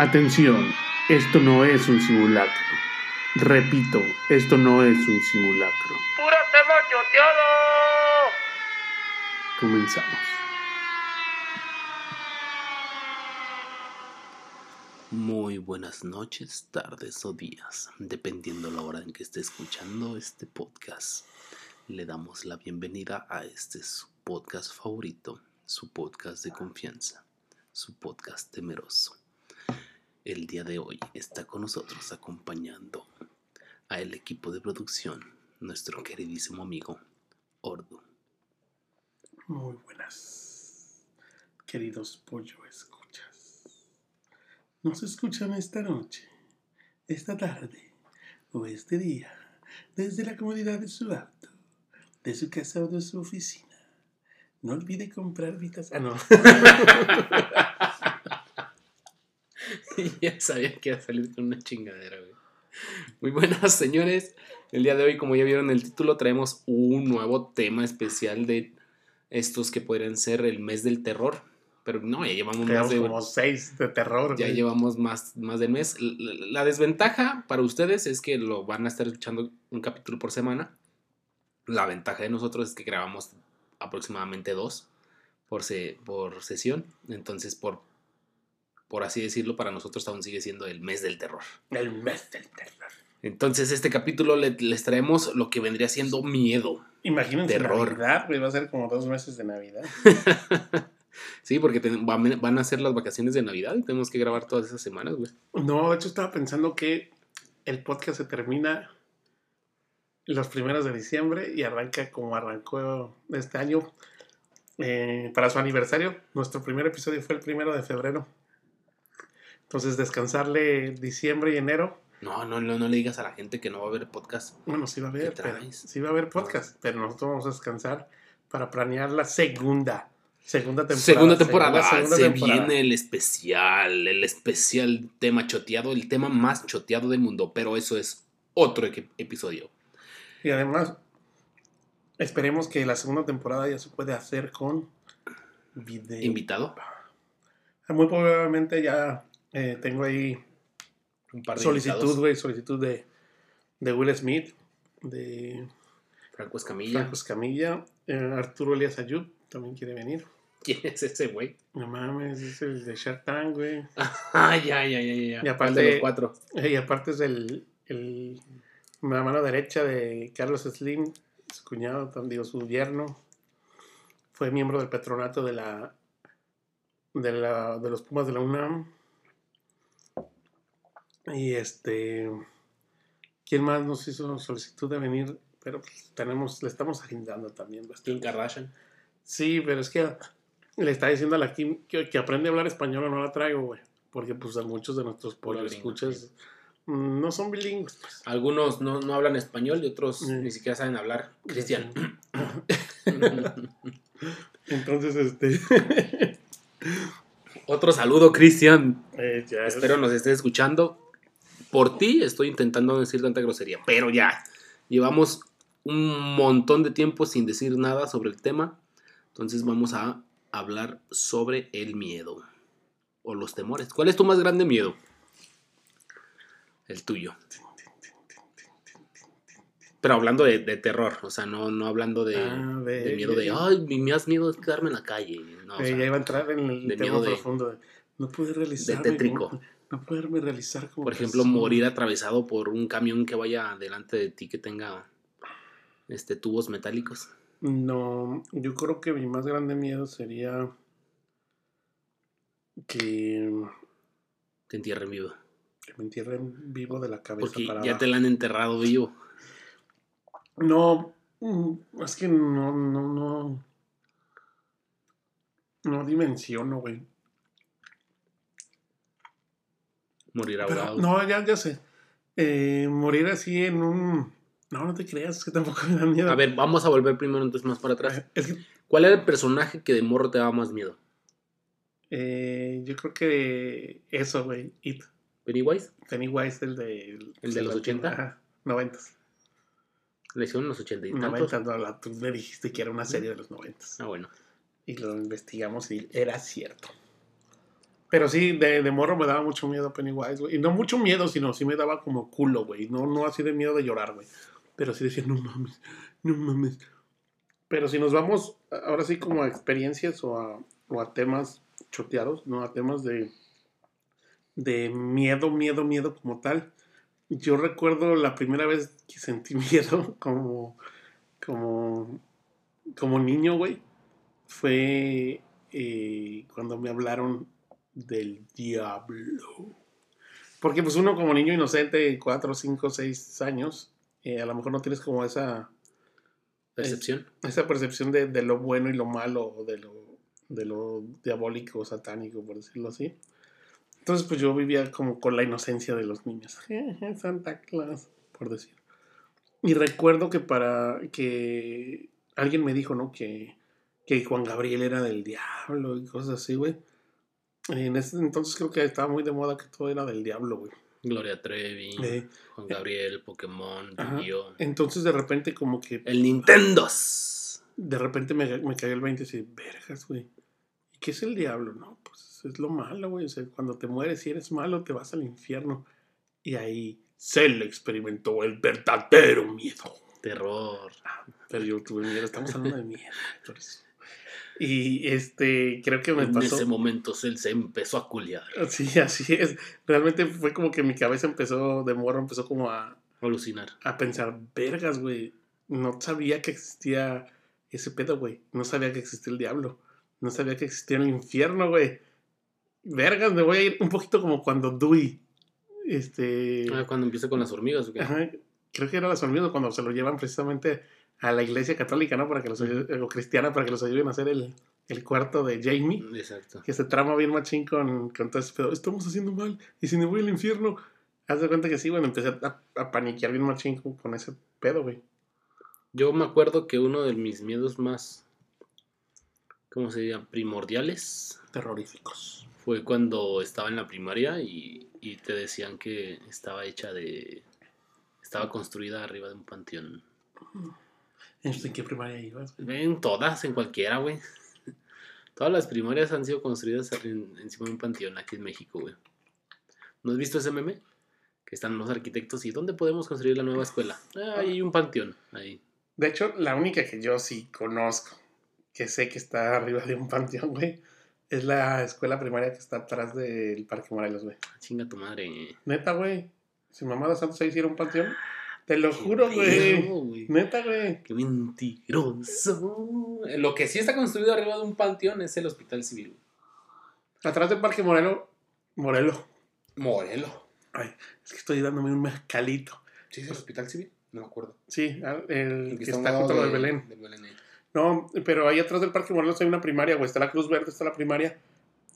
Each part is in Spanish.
Atención, esto no es un simulacro. Repito, esto no es un simulacro. ¡Pura tema choteado! Comenzamos. Muy buenas noches, tardes o días, dependiendo la hora en que esté escuchando este podcast. Le damos la bienvenida a este su podcast favorito, su podcast de confianza, su podcast temeroso. El día de hoy está con nosotros acompañando a el equipo de producción, nuestro queridísimo amigo Ordo. Muy buenas, queridos pollo escuchas. Nos escuchan esta noche, esta tarde o este día desde la comodidad de su auto, de su casa o de su oficina. No olvide comprar vitas. Ah, no. ya sabía que iba a salir con una chingadera, güey. Muy buenas, señores. El día de hoy, como ya vieron en el título, traemos un nuevo tema especial de estos que podrían ser el mes del terror. Pero no, ya llevamos más de. como seis de terror. Ya güey. llevamos más, más del mes. La, la desventaja para ustedes es que lo van a estar escuchando un capítulo por semana. La ventaja de nosotros es que grabamos aproximadamente dos por, se- por sesión. Entonces, por, por así decirlo, para nosotros aún sigue siendo el mes del terror. El mes del terror. Entonces, este capítulo le- les traemos lo que vendría siendo miedo. Imagínense Terror. Navidad, güey, va a ser como dos meses de Navidad. sí, porque van a ser las vacaciones de Navidad y tenemos que grabar todas esas semanas, güey. No, de hecho estaba pensando que el podcast se termina los primeros de diciembre y arranca como arrancó este año. eh, para su aniversario, nuestro primer episodio fue el primero de febrero. Entonces descansarle diciembre y enero. No, no, no, no le digas a la gente que no va a haber podcast. Bueno, sí va a haber, ¿Qué pero, sí va a haber podcast, pero nosotros vamos a descansar para planear la segunda, segunda temporada. Segunda temporada. segunda- segunda Se temporada. viene el especial, el especial tema choteado, el tema más choteado del mundo, pero eso es otro episodio. Y además, esperemos que la segunda temporada ya se puede hacer con video. Invitado, Muy probablemente ya eh, tengo ahí un par de solicitud, güey, solicitud de, de Will Smith, de Franco Escamilla. Franco Escamilla, eh, Arturo Elias Ayub también quiere venir. ¿Quién es ese güey? No mames, es el de Shark Tank, güey. Ah, ya, ya, ya, ya. Y ¿Cuál aparte- de los cuatro. Eh, Y aparte es el, el- la mano derecha de Carlos Slim, su cuñado, digo, su yerno. Fue miembro del patronato de la de, la, de los Pumas de la UNAM. Y este. ¿Quién más nos hizo solicitud de venir? Pero pues, tenemos, le estamos agendando también bastante. Kim Kardashian. Sí, pero es que le está diciendo a la Kim que, que aprende a hablar español o no la traigo, güey. Porque pues a muchos de nuestros pollos escuchas mm, no son bilingües. pues. Algunos no, no hablan español y otros Mm. ni siquiera saben hablar. Cristian. Entonces, este. Otro saludo, Cristian. eh, es- Espero nos estés escuchando. Por ti estoy intentando no decir tanta grosería, pero ya. Llevamos un montón de tiempo sin decir nada sobre el tema. Entonces vamos a hablar sobre el miedo o los temores. ¿Cuál es tu más grande miedo? El tuyo. Pero hablando de, de terror, o sea, no, no hablando de, Ah, de miedo de, ay, mi más miedo es quedarme en la calle. No, o sea, ya iba a entrar en el de de- profundo. de no poder realizar. tétrico. No poderme realizar como. Por ejemplo, persona. morir atravesado por un camión que vaya delante de ti que tenga este tubos metálicos. No, yo creo que mi más grande miedo sería. Que, Te entierren vivo. que me entierren vivo de la cabeza Porque para ya abajo. te la han enterrado vivo. No, mm, es que no, no, no. No dimensiono, güey. Morir Pero, ahogado. no, ya, ya sé. Eh, morir así en un. No, no te creas, es que tampoco me da miedo. A ver, vamos a volver primero entonces más para atrás. Es que, ¿Cuál era el personaje que de morro te daba más miedo? eh, yo creo que eso, güey. It. ¿Pennywise? Pennywise, el de. ¿El de los 80? Ajá, 90. Le hicieron los ochenta y tantos. 90, no, la- tú me dijiste que era una serie de los 90. Ah, bueno. Y lo investigamos y era cierto. Pero sí, de, de morro me daba mucho miedo Pennywise, güey. Y no mucho miedo, sino sí me daba como culo, güey. No, no así de miedo de llorar, güey. Pero sí decía, no mames, no mames. Pero si nos vamos ahora sí como a experiencias o a, o a temas choteados, ¿no? A temas de, de miedo, miedo, miedo como tal. Yo recuerdo la primera vez que sentí miedo como, como, como niño, güey. Fue eh, cuando me hablaron del diablo. Porque pues uno como niño inocente, 4, 5, 6 años, eh, a lo mejor no tienes como esa, Percepción. esa percepción de, de lo bueno y lo malo, o de lo, de lo diabólico, satánico, por decirlo así. Entonces, pues yo vivía como con la inocencia de los niños. Santa Claus, por decir. Y recuerdo que para que alguien me dijo, ¿no? Que, que Juan Gabriel era del diablo y cosas así, güey. En ese entonces creo que estaba muy de moda que todo era del diablo, güey. Gloria Trevi, Eh, Juan Gabriel, Pokémon. Yu-Gi-Oh! Entonces de repente como que El Nintendo. de repente me, me cayó el 20 y dije, vergas, güey. ¿Y qué es el diablo? No, pues es lo malo, güey. O sea, cuando te mueres, si eres malo, te vas al infierno. Y ahí se le experimentó el verdadero miedo. Terror. Pero yo tuve miedo, estamos hablando de miedo. Y este, creo que me En pasó. ese momento él se empezó a culiar. Sí, así es. Realmente fue como que mi cabeza empezó, de morro, empezó como a, Alucinar. a pensar, vergas, güey. No sabía que existía ese pedo, güey. No sabía que existía el diablo. No sabía que existía el infierno, güey. Vergas, me voy a ir un poquito como cuando Dewey. Este. Ah, cuando empieza con las hormigas, ¿o qué? ajá, creo que era las hormigas cuando se lo llevan precisamente a la iglesia católica, ¿no? Para que los o cristiana, para que los ayuden a hacer el, el cuarto de Jamie. Exacto. Que se trama bien machín con, con todo ese pedo. Estamos haciendo mal. Y si me voy al infierno. Haz de cuenta que sí, bueno, empecé a, a paniquear bien machín con, ese pedo, güey. Yo me acuerdo que uno de mis miedos más, ¿cómo se diría? Primordiales Terroríficos. fue cuando estaba en la primaria y, y te decían que estaba hecha de... Estaba construida arriba de un panteón. ¿En qué primaria ibas? güey? En todas, en cualquiera, güey. Todas las primarias han sido construidas en- encima de un panteón aquí en México, güey. ¿No has visto ese meme? Que están los arquitectos y ¿dónde podemos construir la nueva escuela? Ah, ahí hay un panteón, ahí. De hecho, la única que yo sí conozco, que sé que está arriba de un panteón, güey, es la escuela primaria que está atrás del Parque Morelos, güey. Chinga tu madre. Neta, güey. Si mamá Santos ahí hiciera un panteón, te lo juro, güey. Neta, güey. Qué mentiroso. Lo que sí está construido arriba de un panteón es el hospital civil. Atrás del Parque Morelo, Morelo. Morelo. Ay, es que estoy dándome un mezcalito. ¿Sí es el hospital civil? No me acuerdo. Sí, al- el, que a un está junto a lo de de- Belén. ahí. No, pero ahí atrás del Parque Morelos hay una primaria, güey. Está la Cruz Verde, está la primaria.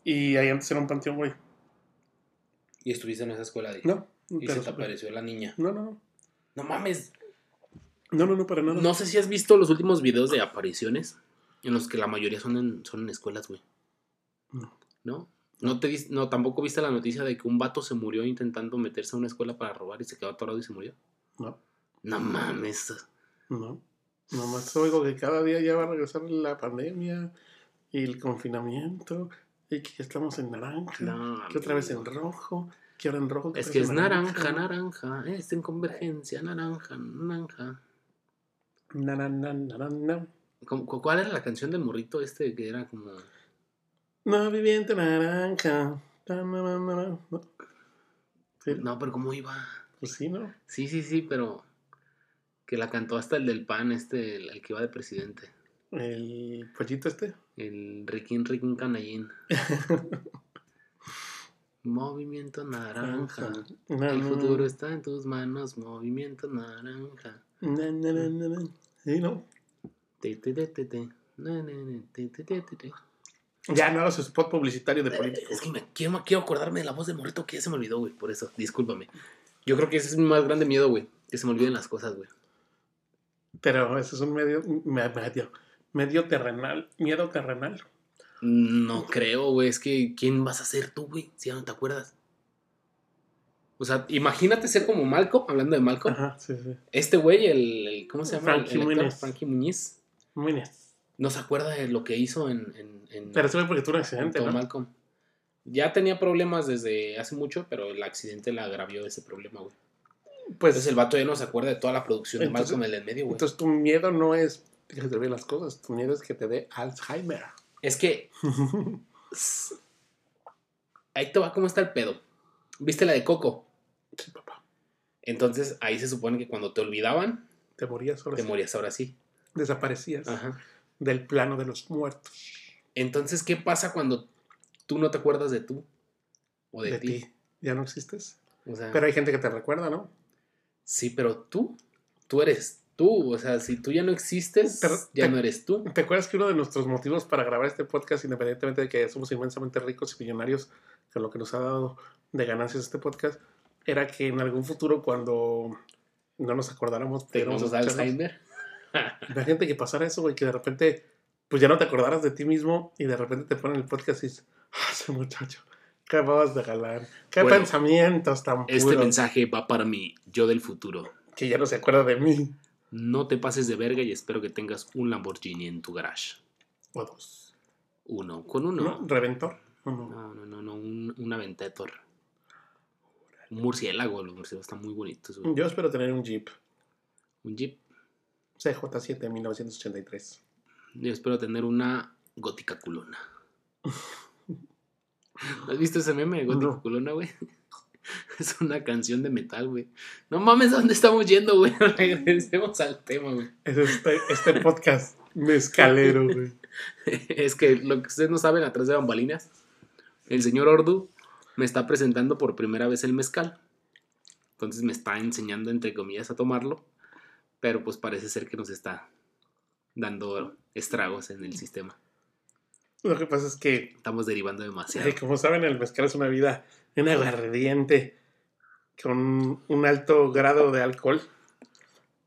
Y ahí antes era un panteón, güey. Y estuviste en esa escuela de... No. Y se te apareció la niña. No, no, no. No mames. No, no, no, para nada. No sé si has visto los últimos videos de apariciones en los que la mayoría son en, son en escuelas, güey. No. ¿No? No, te no, tampoco viste la noticia de que un vato se murió intentando meterse a una escuela para robar y se quedó atorado y se murió. No, No mames. no. Nomás oigo que cada día ya va a regresar la pandemia y el confinamiento y que ya estamos en naranja, No, que otra vez en rojo, en rojo. Es que es naranja, naranja. Es en convergencia, naranja, naranja. Na, na, na, na, na, na. ¿Cómo- cu- ¿Cuál era la canción del morrito este que era como... No, viviente naranja. No. Sí, No, pero ¿cómo iba? Pues sí, ¿no? Sí, sí, sí, pero... Que la cantó hasta el del pan, este, el, el que iba de presidente. El pollito este. El Riquín Riquín Canallín. Movimiento naranja. Na, El futuro está en tus manos. Movimiento naranja. na, na, na. Sí, ¿no? Te, te, te. Ya no hagas su spot publicitario de político. Es que me quiero, quiero acordarme de la voz de morrito que ya se me olvidó, güey. Por eso, discúlpame. Yo creo que ese es mi más grande miedo, güey. Que se me olviden las cosas, güey. Pero eso es un medio, me- medio, medio terrenal, miedo terrenal. No creo, güey. Es que, ¿quién vas a ser tú, güey? Si ya no te acuerdas. O sea, imagínate ser como Malcolm, hablando de Malcolm. Ajá, sí, sí. Este güey, el, el- ¿Cómo se llama? El- Frankie el Muniz. Frankie Muñiz. No se acuerda de lo que hizo en. en, en Pero eso fue porque tuvo un en accidente, ¿no? Malcolm. Ya tenía problemas desde hace mucho, pero el accidente la agravió ese problema, güey. Pues Entonces el vato ya no se acuerda de toda la producción de Entonces- Malcolm el en medio, güey. Entonces tu miedo no es que te las cosas, tu miedo es que te dé Alzheimer. Es que ahí te va cómo está el pedo. ¿Viste la de Coco? Sí, papá. Entonces ahí se supone que cuando te olvidaban, Te morías ahora te sí. morías ahora sí. Desaparecías Ajá. del plano de los muertos. Entonces, ¿qué pasa cuando tú no te acuerdas de tú? O de, De ti. ti. Ya no existes. O sea, Pero hay gente que te recuerda, ¿no? sí, pero tú, tú eres tú. O sea, si tú ya no existes, Pero ya te- no eres tú. ¿Te acuerdas que uno de nuestros motivos para grabar este podcast, independientemente de que somos inmensamente ricos y millonarios con lo que nos ha dado de ganancias este podcast, era que en algún futuro cuando no nos acordáramos, escucharlos? Alzheimer. Imagínate que pasara eso, güey, que de repente, pues ya no te acordaras de ti mismo y de repente te ponen el podcast y dices, ah, ese muchacho, qué babas de galán, qué Bueno, pensamientos tan Este mensaje va para mí, yo del futuro. que ya no se acuerda de mí. No te pases de verga y espero que tengas un Lamborghini en tu garage. O dos. Uno, con uno. ¿No? ¿Reventor? ¿O no? No, no, no, no, un, un Aventator. Un murciélago, los murciélagos están muy bonitos. güey. Yo espero tener un Jeep Un Jeep. CJ7 1983. Yo espero tener una gótica culona. ¿Has visto ese meme de gótica No. culona, güey? Es una canción de metal, güey. No mames, ¿a dónde estamos yendo, güey? Regresemos al tema, güey. Es este, este podcast mezcalero, güey. Es que lo que ustedes no saben, atrás de bambalinas, el señor Ordu me está presentando por primera vez el mezcal. Entonces me está enseñando, entre comillas, a tomarlo. Pero pues parece ser que nos está dando estragos en el sistema. Lo que pasa es que, Estamos derivando demasiado. eh, como saben, el mezcal es una vida, un aguardiente con un alto grado de alcohol.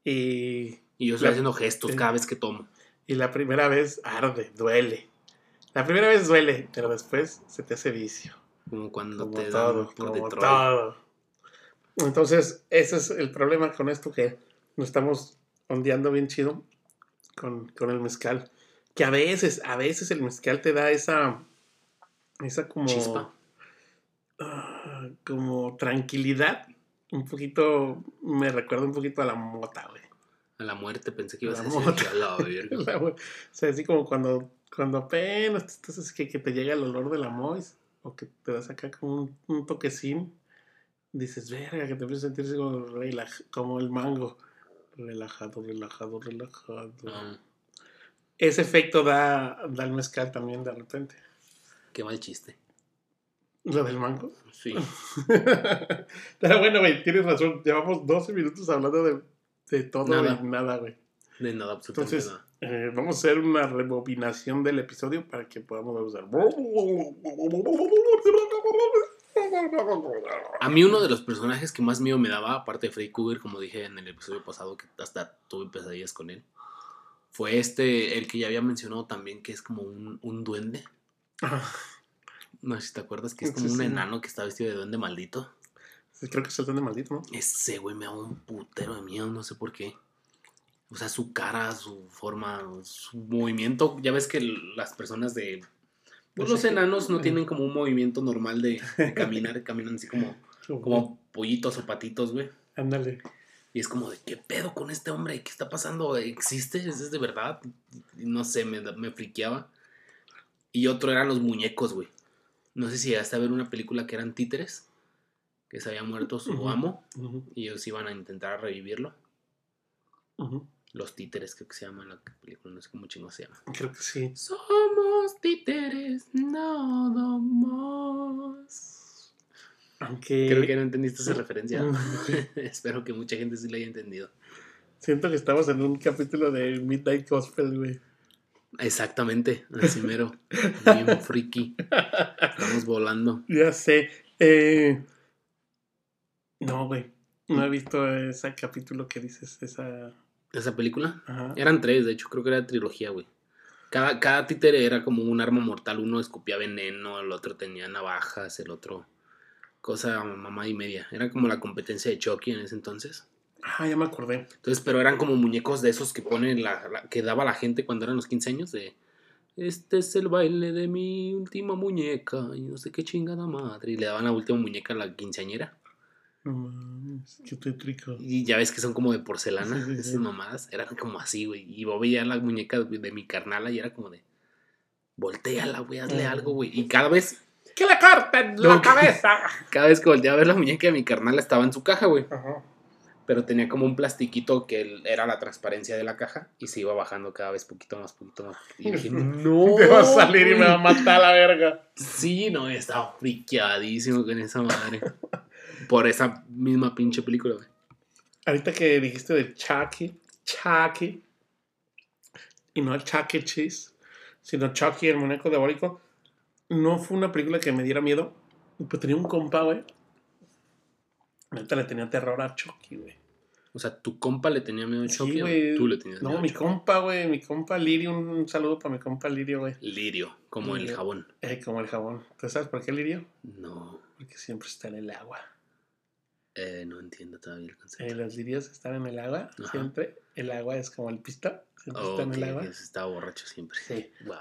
Y, Y yo estoy La- haciendo gestos cada vez que tomo. y la primera vez arde, duele. La primera vez duele, pero después se te hace vicio. Como cuando Como te todo, dan por como todo. Entonces, ese es el problema con esto que nos estamos ondeando bien chido con, con el mezcal. Que a veces, a veces el mezcal te da esa, esa como, Chispa. Ah, como tranquilidad. Un poquito, me recuerda un poquito a la mota, güey. A la muerte pensé que ibas a decir mota. que a la verga. La- o sea, así como cuando, cuando apenas que, que te llega el olor de la mois o que te das acá como un, un toquecín, dices, verga, que te empiezas a sentir así como, relaj- como el mango. Relajado, relajado, relajado. Ah, Ese efecto da, da el mezcal también de repente. qué mal chiste. Lo del mango. Sí. Pero bueno, güey, tienes razón. Llevamos 12 minutos hablando de, de todo Nada. y nada, güey. De nada, absolutamente Entonces, nada. Eh, vamos a hacer una rebobinación del episodio para que podamos usar. A mí uno de los personajes que más miedo me daba, aparte de Freddy Krueger, como dije en el episodio pasado, que hasta tuve pesadillas con él, fue este, el que ya había mencionado también, que es como un, un duende. No sé si te acuerdas, que es como Sí, un sí. enano que está vestido de duende maldito. Creo que es el duende maldito, ¿no? Ese güey me da un putero de miedo, no sé por qué. O sea, su cara, su forma, su movimiento. Ya ves que las personas de... Pues Pues los es que- enanos no tienen como un movimiento normal de, de caminar, caminan así como, como pollitos o patitos, güey. Ándale. Y es como de, ¿qué pedo con este hombre? ¿Qué está pasando? ¿Existe? ¿Es de verdad? No sé, me, me friqueaba. Y otro eran los muñecos, güey. No sé si llegaste a ver una película que eran títeres, que se había muerto su amo y ellos iban a intentar revivirlo. Los títeres, creo que se llama la película, no sé cómo chingo se llama. Creo que sí. Somos títeres, nada más. Aunque Creo que no entendiste esa referencia. Espero que mucha gente sí la haya entendido. siento que estamos en un capítulo de Midnight Gospel, güey. Exactamente, así mero. Bien friki. Estamos volando. Ya sé. Eh, No, güey. No he visto ese capítulo que dices, esa... ¿Esa película? Ajá. Eran tres, de hecho, creo que era trilogía, güey. Cada, cada títere era como un arma mortal. Uno escupía veneno, el otro tenía navajas, el otro cosa mamá y media. Era como la competencia de Chucky en ese entonces. Ah, ya me acordé. Entonces, pero eran como muñecos de esos que ponen la, la- que daba la gente cuando eran los 15 años de este es el baile de mi última muñeca y no sé qué chingada madre. Y le daban la última muñeca a la quinceañera. No mames, qué tétrico. Y ya ves que son como de porcelana, Sí, sí, esas sí. mamadas. Eran como así, güey. Y vos veías la muñeca de, mi carnala y era como de. Volteala, güey, hazle Mm. algo, güey. Y cada vez. ¡Que le corten la cabeza! Cada vez que volteaba a ver la muñeca de mi carnala estaba en su caja, güey. Ajá. Pero tenía como un plastiquito que era la transparencia de la caja y se iba bajando cada vez poquito más, poquito más. Y dije, no. Te va a salir y me va a güey". matar la verga. Sí, no, estaba friqueadísimo con esa madre. Por esa misma pinche película, güey. Ahorita que dijiste de Chucky, Chucky, y no Chucky E. Cheese, sino Chucky, el muñeco diabólico, no fue una película que me diera miedo. Pues tenía un compa, güey. Ahorita le tenía terror a Chucky, güey. O sea, tu compa le tenía miedo a Sí, Chucky o güey. tú le tenías No, miedo a mi compa, güey, mi compa Lirio, un, saludo para mi compa Lirio, güey. Lirio, como el jabón. Eh, como el jabón. ¿Tú sabes por qué Lirio? No, Porque siempre está en el agua. eh, no entiendo todavía el concepto. Eh, los lirios están en el agua, Ajá. siempre. El agua es como el pista, siempre Oh, está en el ok, agua. estaba borracho siempre. Sí. Wow,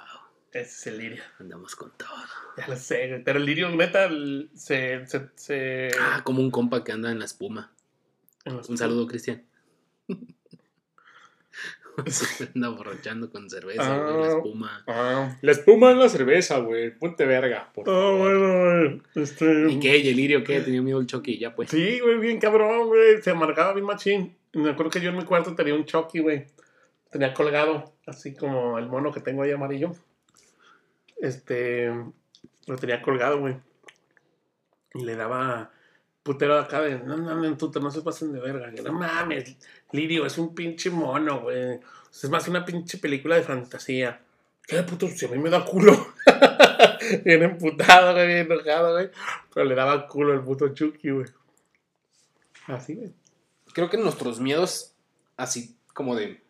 Ese es el lirio. andamos con todo. Ya lo sé. Pero el lirio, neta, se. se, se- Ah, como un compa que anda en la espuma. en Un saludo, Cristian. Se anda borrachando con cerveza, güey, la Ah. espuma. Ah, La espuma en la cerveza, güey. Ponte verga, por ah, favor. bueno, güey. Este. ¿Y qué? ¿Y el lirio qué? Tenía miedo el Chucky, ya pues. Sí, güey, bien cabrón, güey. Se amargaba bien machín. Me acuerdo que yo en mi cuarto tenía un Chucky, güey. Tenía colgado, así como el mono que tengo ahí amarillo. Este. Lo tenía colgado, güey. Y le daba putero acá de. No mames, puto, no se pasen de verga. que No mames, Lirio, es un pinche mono, güey. Es más una pinche película de fantasía. ¿Qué puto? Si a mí me da culo. bien emputado, güey, bien enojado, güey. Pero le daba culo el puto Chucky, güey. Así, güey. Creo que nuestros miedos, así como de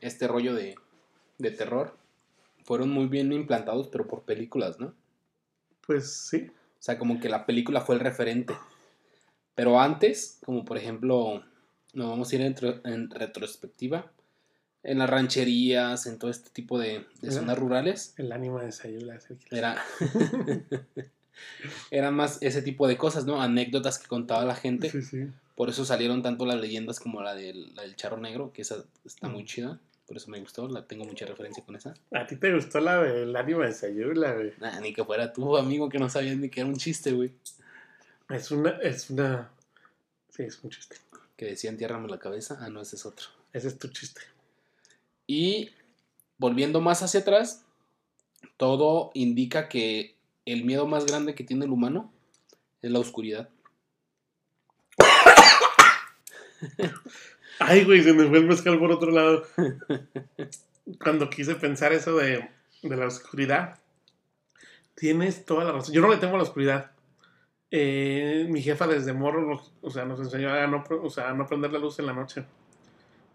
este rollo de, de terror, fueron muy bien implantados, pero por películas, ¿no? Pues sí. O sea, como que la película fue el referente. Pero antes, como por ejemplo, nos vamos a ir en, tro- en retrospectiva, en las rancherías, en todo este tipo de, zonas rurales, El ánimo de Sayula. era... eran más ese tipo de cosas, ¿no? Anécdotas que contaba la gente. Sí, sí. Por eso salieron tanto las leyendas como la del, la del charro negro, que esa está Mm. muy chida. Por eso me gustó, la tengo mucha referencia con esa. A ti te gustó la del ánimo de Sayula, güey. Nah, ni que fuera tú, amigo, que no sabías ni que era un chiste, güey. Es una. Es una. Sí, es un chiste. Que decía entiérrame la cabeza. Ah, no, ese es otro. Ese es tu chiste. Y volviendo más hacia atrás, todo indica que el miedo más grande que tiene el humano es la oscuridad. Ay, güey, se me fue el mezcal por otro lado. Cuando quise pensar eso de, de la oscuridad, tienes toda la razón. Yo no le tengo a la oscuridad. Eh, mi jefa desde morro nos, o sea, nos enseñó a no, o sea, a no prender la luz en la noche.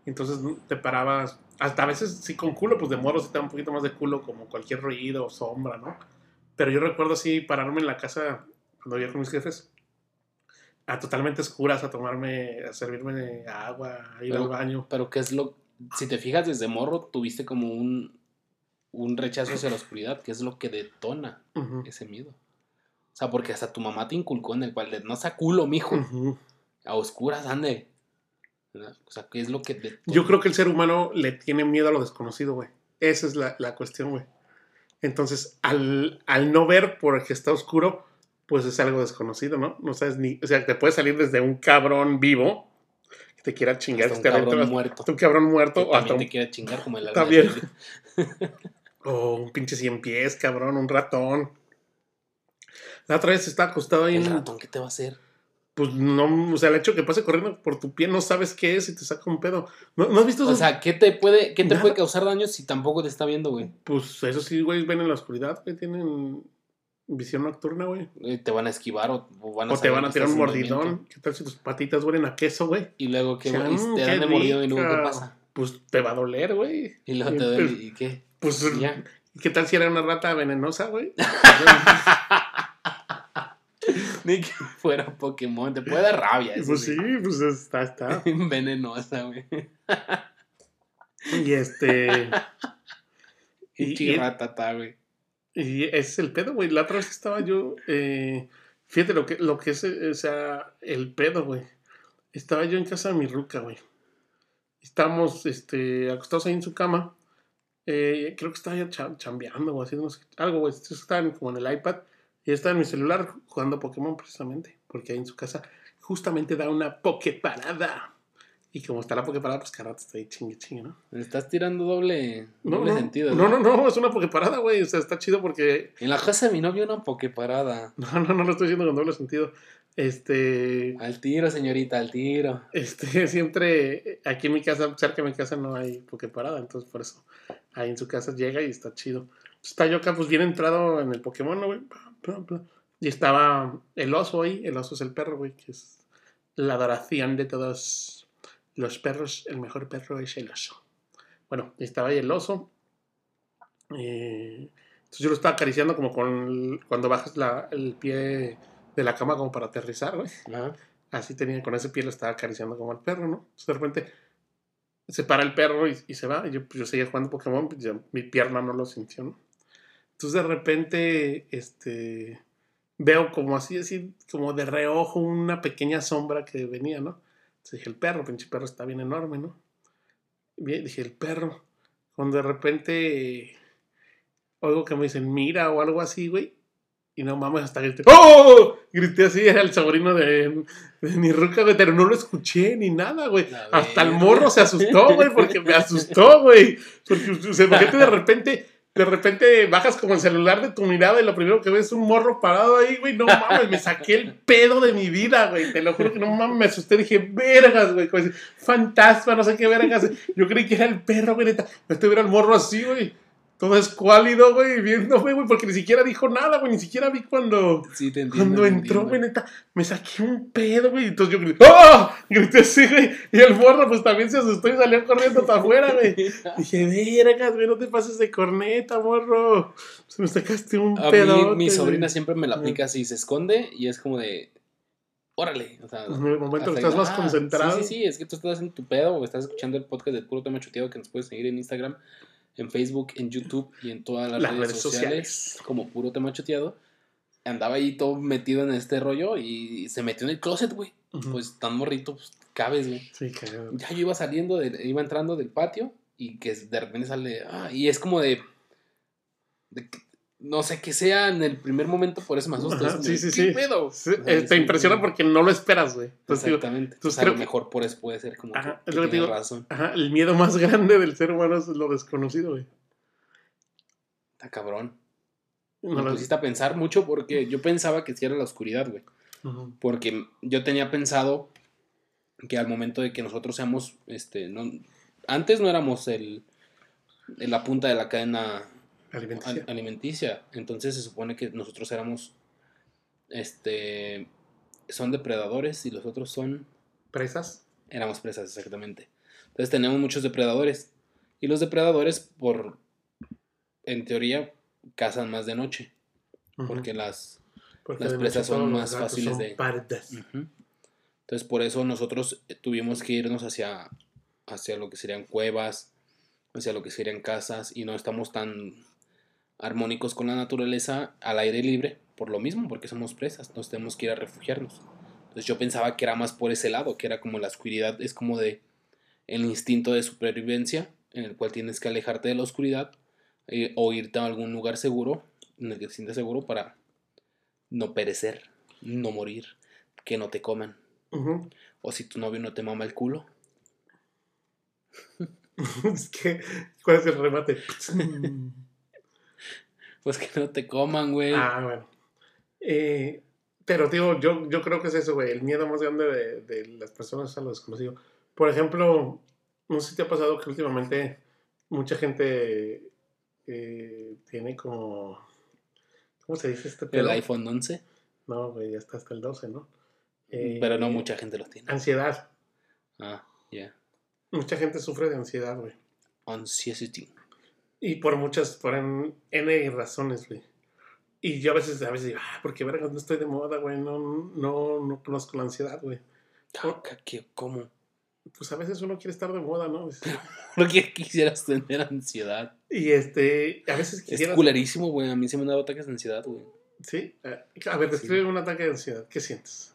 Entonces te parabas, hasta a veces sí con culo, pues de morro sí te da un poquito más de culo como cualquier ruido o sombra, ¿no? Pero yo recuerdo así pararme en la casa cuando vivía con mis jefes a totalmente oscuras a tomarme, a servirme agua, a ir Pero- al baño. Pero ¿qué es lo... Si te fijas desde morro, tuviste como un, un rechazo hacia la oscuridad, que es lo que detona Ujú, ese miedo. O sea, porque hasta tu mamá te inculcó en el cual de, no sea culo, mijo. ujú. A oscuras, ande. ¿Verdad? O sea, ¿qué es lo que detona? Yo creo que el ser humano le tiene miedo a lo desconocido, güey. Esa es la, la cuestión, güey. Entonces, al, al no ver porque está oscuro, pues es algo desconocido, ¿no? No sabes ni. O sea, te puede salir desde un cabrón vivo que te quiera chingar, Hasta un cabrón muerto. hasta un cabrón Que muerto, o, hasta un, te quiere chingar como el También. o un pinche cien pies, cabrón, un ratón. La otra vez estaba acostado ahí El en. ratón, ¿qué te va a hacer? Pues no, o sea, el hecho que pase corriendo por tu pie no sabes qué es y te saca un pedo. ¿No, ¿no has visto O esos- sea, ¿qué te puede, qué te Nada. puede causar daño si tampoco te está viendo, güey? Pues eso sí, güey, ven en la oscuridad, güey, tienen visión nocturna, güey. Te van a esquivar o, o van a O te van a tirar un mordidón. ¿Qué tal si tus patitas huelen a queso, güey? Y luego que O sea, y mm, te dan mordido y luego ¿qué pasa? Pues te va a doler, güey. Y luego te duele pero- y qué. Pues, Y ya. ¿qué tal si era una rata venenosa, güey? Ni que fuera Pokémon, te puede dar rabia. eso pues sí, pues está, está. Venenosa, güey. Y este. Y- Y chiratata, güey. Y ese es el pedo, güey. La otra vez estaba yo, eh, fíjate lo que, lo que es, eh, o sea, el pedo, güey. Estaba yo en casa de mi ruca, güey. Estábamos, este, acostados ahí en su cama. Eh, creo que estaba ya cha- chambeando o haciendo algo, güey. Estaban como en el iPad. Y estaba en mi celular jugando Pokémon precisamente. Porque ahí en su casa justamente da una Poképarada. Y como está la Poképarada, pues carajo, está ahí chingue chingue, ¿no? Estás tirando doble, No, doble no, sentido. no, no, no, es una Poképarada, güey. O sea, está chido porque En la casa de mi novio una pokeparada. No, no, no lo estoy diciendo con doble sentido. Este, Al tiro, señorita, al tiro. este, siempre aquí en mi casa, cerca de mi casa no hay Poképarada, entonces por eso ahí en su casa llega y está chido. Está yo acá, pues bien entrado en el Pokémon, ¿no, güey? Y estaba el oso ahí, el oso es el perro, güey, que es la adoración de todos los perros, el mejor perro es el oso. Bueno, estaba ahí el oso. eh, entonces yo lo estaba acariciando como con cuando bajas la- el pie de la cama como para aterrizar, güey. Ajá. Así tenía, con ese pie lo estaba acariciando como al perro, ¿no? Entonces de repente se para el perro y, y se va. Yo, pues, yo seguía jugando Pokémon, pues, ya mi pierna no lo sintió, ¿no? Entonces de repente, este, veo como así, así, como de reojo una pequeña sombra que venía, ¿no? Entonces dije, el perro, pinche perro está bien enorme, ¿no? Bien, dije, el perro. Cuando de repente oigo que me dicen, mira o algo así, güey. Y no mames, hasta grité, ¡Oh! Grité así, era el sobrino de, de mi ruca, güey, pero no lo escuché ni nada, güey. Hasta el morro se asustó, güey, porque me asustó, güey. Porque, o imagínate de repente, de repente bajas como el celular de tu mirada y lo primero que ves es un morro parado ahí, güey. No mames, me saqué el pedo de mi vida, güey. Te lo juro que no mames, me asusté. Dije, vergas, güey. como Fantasma, no sé qué vergas. Yo creí que era el perro, güey. neta. Este era el morro así, güey. Todo escuálido, güey, viéndome, güey, porque ni siquiera dijo nada, güey. Ni siquiera vi cuando, Sí, te entiendo. cuando entró, güey, neta, me saqué un pedo, güey. Entonces yo grité, ¡oh! Grité así, güey. Y el morro, pues también se asustó y salió corriendo para afuera, güey. Dije, vergas, güey, no te pases de corneta, morro. Se me sacaste un A pedo. mí, mi sobrina siempre me la aplica así, se esconde y es como de. Órale. O sea, En el momento que hasta estás más ah, concentrado. Sí, sí, sí, es que tú estás en tu pedo o estás escuchando el podcast del puro tema chuteado que nos puedes seguir en Instagram, en Facebook, en YouTube y en todas las, Las redes, redes sociales, sociales. como puro tema chuteado. Andaba ahí todo metido en este rollo y se metió en el closet, güey. Ujú. Pues tan morrito, pues cabes, güey. Sí, cagado. Ya yo iba saliendo, de- iba entrando del patio y que de repente sale. ah, y es como de. de no sé, que sea en el primer momento, por eso me asusta. Ajá, sí, sí, ¿qué sí. pedo? Sí, O sea, eh, te impresiona porque no lo esperas, güey. Entonces, Exactamente. entonces Entonces, a lo que- mejor por eso puede ser como. Ajá, que, es lo que digo. razón. ajá, el miedo más grande del ser humano es lo desconocido, güey. Está cabrón. No me lo- pusiste a pensar mucho porque yo pensaba que sí era la oscuridad, güey. Porque yo tenía pensado que al momento de que nosotros seamos, este, no, antes no éramos el, el- la punta de la cadena Alimenticia. Entonces se supone que nosotros éramos, este, son depredadores y los otros son, Presas. éramos presas exactamente. Entonces tenemos muchos depredadores y los depredadores por, en teoría, cazan más de noche porque las, Porque las presas son más fáciles son de- pardas. Entonces por eso nosotros eh, tuvimos que irnos hacia, hacia lo que serían cuevas, hacia lo que serían casas y no estamos tan armónicos con la naturaleza al aire libre por lo mismo, porque somos presas, nos tenemos que ir a refugiarnos. Entonces yo pensaba que era más por ese lado, que era como la oscuridad, es como de el instinto de supervivencia en el cual tienes que alejarte de la oscuridad eh, o irte a algún lugar seguro en el que te sientas seguro para no perecer, no morir, que no te coman. O si tu novio no te mama el culo. es que, ¿cuál es el remate? Pues que no te coman, güey. ah, bueno. Eh, pero, digo, yo, yo creo que es eso, güey. El miedo más grande de, de las personas a lo desconocido. Por ejemplo, no sé si te ha pasado que últimamente mucha gente eh, tiene como. ¿Cómo se dice este el pedo? iPhone 11. No, güey, ya está hasta el 12, ¿no? Eh, pero no mucha gente los tiene. Ansiedad. Ah, ya. Mucha gente sufre de ansiedad, güey. Anxiety. Y por muchas, por N razones, güey. Y yo a veces, a veces digo, ah, porque verga, no estoy de moda, güey. No, no, no conozco la ansiedad, güey. Ah, ¿qué- ¿Cómo? pues a veces uno quiere estar de moda, ¿no? Porque quisieras tener ansiedad. Y este, a veces Es culerísimo, güey. A mí se me han dado ataques de ansiedad, güey. Sí. A ver, describe un ataque de ansiedad. ¿Qué sientes?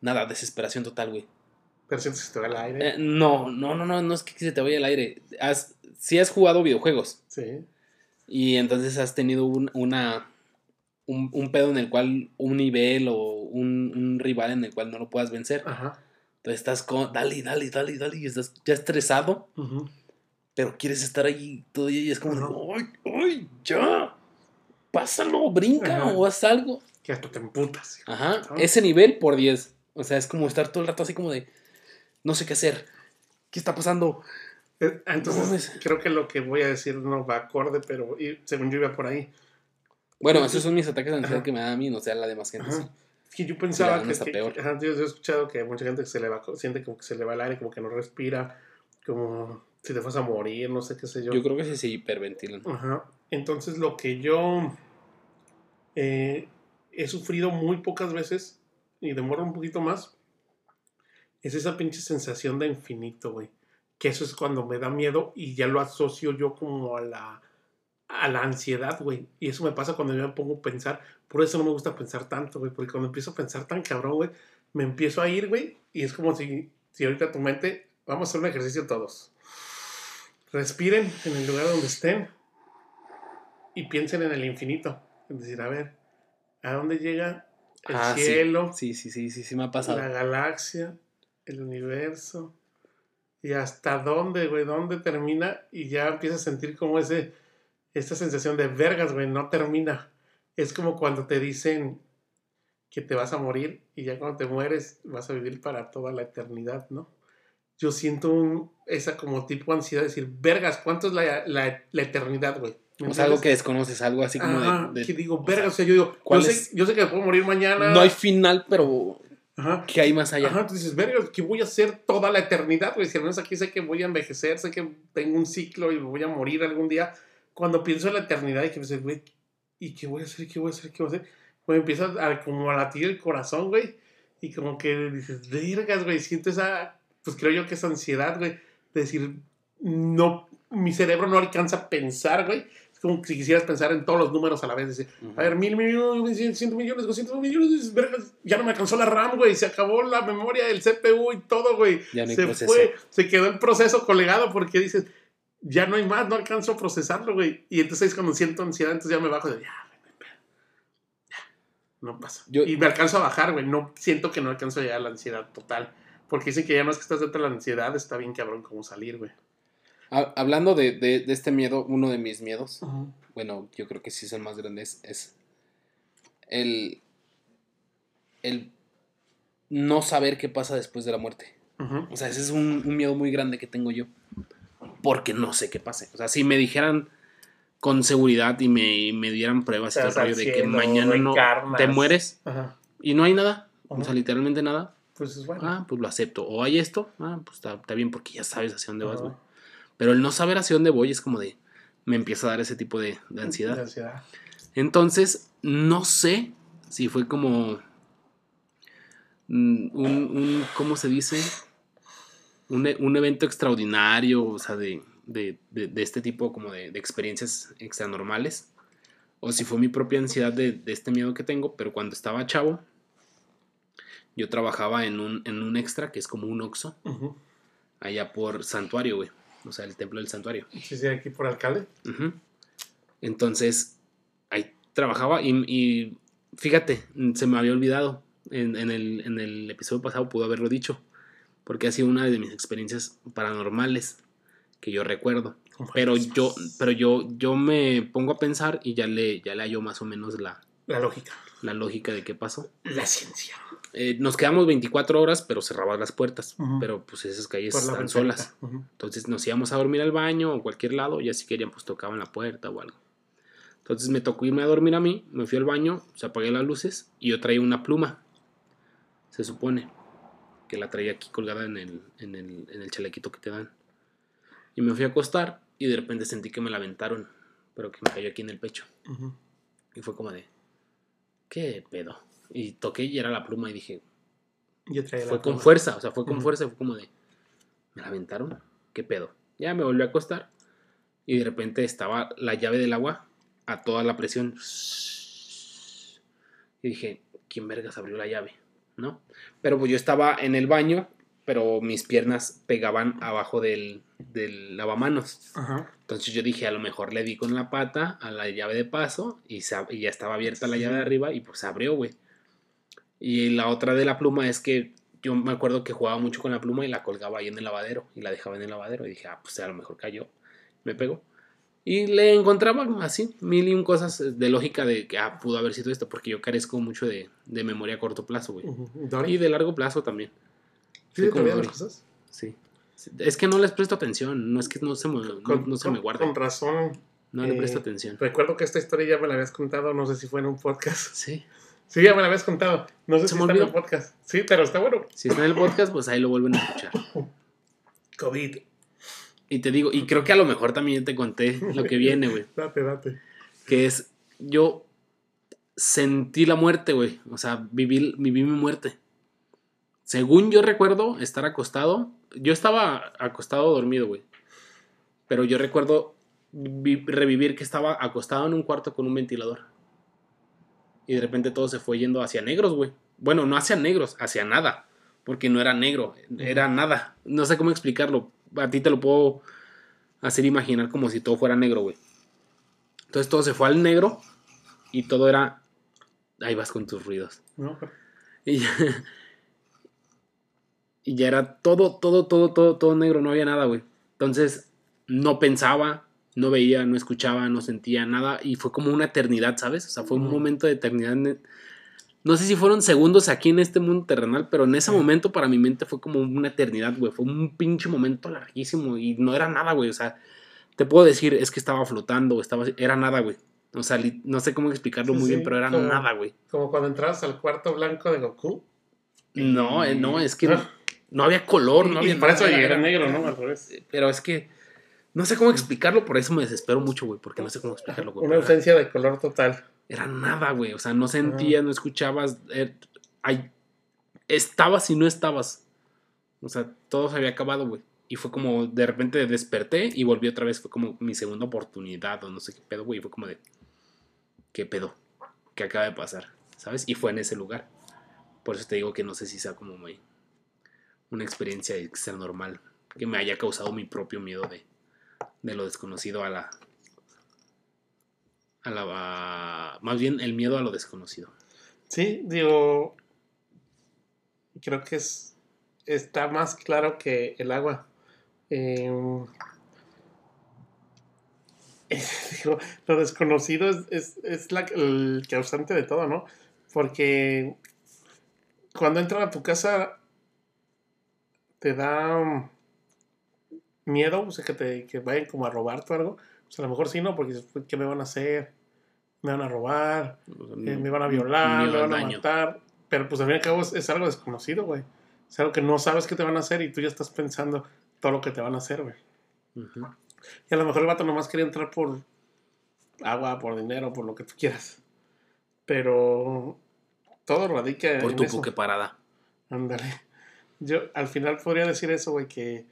Nada, desesperación total, güey. ¿Pero sientes que se te va el aire? Eh, no, no, no, no, no es que se te vaya el aire. Has, sí has jugado videojuegos Sí. y entonces has tenido un, una, un, un pedo en el cual un nivel o un, un rival en el cual no lo puedas vencer. Ajá. Entonces estás con, dale, dale, dale, dale, y estás ya estresado, Ujú. pero quieres estar ahí todo y es como, Ajá. ¡ay, ay, ya! Pásalo, brinca Ajá. o haz algo. Que hasta te emputas. Ajá, Ajá. ese nivel por 10. O sea, es como estar todo el rato así como de, no sé qué hacer. ¿Qué está pasando? Eh, Entonces, creo que lo que voy a decir no va acorde, pero y- según yo iba por ahí. Bueno, esos son mis ataques de ansiedad Ajá. que me da a mí, no sé a la demás gente. Sí. Es que yo pensaba que, que- peor. que- ajá, yo, yo he escuchado que mucha gente se le va, siente como que se le va el aire, como que no respira, como si te fueras a morir, no sé qué sé yo. Yo creo que sí se hiperventilan. Ajá. Entonces lo que yo eh, he sufrido muy pocas veces y demora un poquito más es esa pinche sensación de infinito, güey. Que eso es cuando me da miedo y ya lo asocio yo como a la a la ansiedad, güey. Y eso me pasa cuando yo me pongo a pensar. Por eso no me gusta pensar tanto, güey. Porque cuando empiezo a pensar tan cabrón, güey, me empiezo a ir, güey. Y es como si, si ahorita tu mente, vamos a hacer un ejercicio todos. Respiren en el lugar donde estén y piensen en el infinito. Es decir, a ver, ¿a dónde llega el Ah, sí. cielo, Sí, sí, sí, sí, sí me ha pasado. la galaxia, el universo? ¿Y hasta dónde, güey? ¿Dónde termina? Y ya empiezas a sentir como ese, esta sensación de vergas, güey, no termina. Es como cuando te dicen que te vas a morir y ya cuando te mueres vas a vivir para toda la eternidad, ¿no? Yo siento un- esa como tipo ansiedad de decir, vergas, ¿cuánto es la, la- la eternidad, güey? ¿Me O sea, algo que desconoces, algo así como de- Ajá, de, que digo, verga, o sea, yo digo, yo ¿cuál sé, es? yo sé que me puedo morir mañana. No hay final, pero Ajá. ¿qué hay más allá? Ajá, tú dices, verga, ¿qué voy a hacer toda la eternidad, güey? Si al menos aquí sé que voy a envejecer, sé que tengo un ciclo y me voy a morir algún día. Cuando pienso en la eternidad y que me dice, güey, ¿y qué voy a hacer? ¿Qué voy a hacer? ¿Qué voy a hacer? Pues empieza a, como a latir el corazón, güey. Y como que dices, vergas, güey, siento esa, pues creo yo que esa ansiedad, güey, de decir, no, mi cerebro no alcanza a pensar, güey. Como si quisieras pensar en todos los números a la vez. Ujú. a ver, mil millones, cien millones, doscientos millones, ya no me alcanzó la RAM, güey, se acabó la memoria del CPU y todo, güey. Ya no hay se proceso. fue, se quedó el proceso colegado porque dices, ya no hay más, no alcanzo a procesarlo, güey. Y entonces es cuando siento ansiedad, entonces ya me bajo de, ya, no pasa. Yo- y me alcanzo a bajar, güey, no siento que no alcanzo a llegar a la ansiedad total. Porque dicen que ya no es que estás dentro de la ansiedad, está bien cabrón como salir, güey. Ha- Hablando de, de- de este miedo, uno de mis miedos, bueno, yo creo que sí son más grandes, es el, el no saber qué pasa después de la muerte. O sea, ese es un, un miedo muy grande que tengo yo. Porque no sé qué pase. O sea, si me dijeran con seguridad y me, me dieran pruebas el de que mañana no te mueres Ajá. y no hay nada, o sea, literalmente nada, Pues es bueno. ah, pues lo acepto. O hay esto, ah, pues está, está bien porque ya sabes hacia dónde vas, güey. Pero el no saber hacia dónde voy es como de, me empieza a dar ese tipo de, de ansiedad. De ansiedad. Entonces, no sé si fue como un, un- ¿cómo se dice? Un, e- un evento extraordinario, o sea, de, de- de- de este tipo como de, experiencias extranormales, o si fue mi propia ansiedad de, este miedo que tengo, pero cuando estaba chavo, yo trabajaba en un, en un extra, que es como un oxo, allá por Santuario, güey, o sea, el templo del Santuario. Sí, sí, aquí por alcalde. Ujú. Entonces, ahí trabajaba y, y fíjate, se me había olvidado. En, en el, en el episodio pasado pudo haberlo dicho, porque ha sido una de mis experiencias paranormales que yo recuerdo. Pero yo, pero yo, yo me pongo a pensar y ya le, ya le hallo más o menos la, La lógica. la lógica de qué pasó. La ciencia. Eh, nos quedamos 24 horas, pero cerraban las puertas. Pero pues esas calles están solas. Entonces nos íbamos a dormir al baño o cualquier lado, y si querían, pues tocaban la puerta o algo. Entonces me tocó irme a dormir a mí, me fui al baño, se apagué las luces y yo traía una pluma. Se supone que la traía aquí colgada en el, en el, en el chalequito que te dan. Y me fui a acostar y de repente sentí que me la aventaron, pero que me cayó aquí en el pecho. Y fue como de, ¿qué pedo? Y toqué y era la pluma y dije, Yo traía la fue con pluma. fuerza, o sea, fue con fuerza, fue como de, Me la aventaron. ¿Qué pedo? Ya me volví a acostar. Y de repente estaba la llave del agua a toda la presión. Y dije, ¿quién vergas abrió la llave? ¿No? Pero pues yo estaba en el baño, pero mis piernas pegaban abajo del, del lavamanos. Ajá. Entonces yo dije, a lo mejor le di con la pata a la llave de paso y, se ab- y ya estaba abierta la llave de arriba y pues se abrió, güey. Y la otra de la pluma es que yo me acuerdo que jugaba mucho con la pluma y la colgaba ahí en el lavadero y la dejaba en el lavadero y dije, ah, pues a lo mejor cayó, me pegó. Y le encontraba así mil y un cosas de lógica de que ah, pudo haber sido esto, porque yo carezco mucho de, de memoria a corto plazo, güey. Ujú. Y Dory. de largo plazo también. ¿Sí te las cosas? Sí. Es que no les presto atención, no es que no se me, no- Con, no se con- me guarde. con razón. No le eh, presto atención. Recuerdo que esta historia ya me la habías contado, no sé si fue en un podcast. Sí. Sí, ya me la habías contado. No sé Se si me está en el podcast. Sí, pero está bueno. Si está en el podcast, pues ahí lo vuelven a escuchar. COVID. Y te digo, y creo que a lo mejor también te conté lo que viene, güey. Date, date. Que es, yo sentí la muerte, güey. O sea, viví, viví mi muerte. Según yo recuerdo estar acostado, yo estaba acostado dormido, güey. Pero yo recuerdo vi- revivir que estaba acostado en un cuarto con un ventilador. Y de repente todo se fue yendo hacia negros, güey. Bueno, no hacia negros, hacia nada. Porque no era negro, era nada. No sé cómo explicarlo. A ti te lo puedo hacer imaginar como si todo fuera negro, güey. Entonces todo se fue al negro y todo era... Ahí vas con tus ruidos. ¿No? Y ya, y ya era todo, todo, todo, todo, todo negro, no había nada, güey. Entonces, no pensaba, no veía, no escuchaba, no sentía nada. Y fue como una eternidad, ¿sabes? O sea, fue un momento de eternidad. No sé si fueron segundos aquí en este mundo terrenal, pero en ese momento para mi mente fue como una eternidad, güey. Fue un pinche momento larguísimo y no era nada, güey. O sea, te puedo decir, es que estaba flotando, estaba, era nada, güey. O sea, no sé cómo explicarlo Sí, muy sí, bien, pero era como- nada, güey. Como cuando entrabas al cuarto blanco de Goku. No, eh, no, es que Ah. no había color, no y había por eso era negro, ¿no? Al revés. Pero es que no sé cómo explicarlo, por eso me desespero mucho, güey, porque no sé cómo explicarlo, güey. Una ausencia de color total. Era nada, güey, o sea, no sentías, no escuchabas, ay, estabas y no estabas. O sea, todo se había acabado, güey. Y fue como, de repente desperté y volví otra vez, fue como mi segunda oportunidad o no sé qué pedo, güey, y fue como de, ¿qué pedo? ¿Qué acaba de pasar? ¿Sabes? Y fue en ese lugar. Por eso te digo que no sé si sea como muy, una experiencia extra normal que me haya causado mi propio miedo de, de lo desconocido a la... A la más bien el miedo a lo desconocido. Sí, digo. Creo que es. Está más claro que el agua. Em, digo, lo desconocido es, es, la- el causante de todo, ¿no? Porque cuando entran a tu casa te da miedo, o sea, que te que vayan como a robarte o algo. Pues a lo mejor sí, ¿no? Porque "Pues, ¿qué me van a hacer? Me van a robar, eh, me van a violar, me van a matar. Pero pues al fin y al cabo es, es algo desconocido, güey. Es algo que no sabes qué te van a hacer y tú ya estás pensando todo lo que te van a hacer, güey. Y a lo mejor el vato nomás quería entrar por agua, por dinero, por lo que tú quieras. Pero todo radica Por en tu eso. parada. Ándale. Yo al final podría decir eso, güey, que,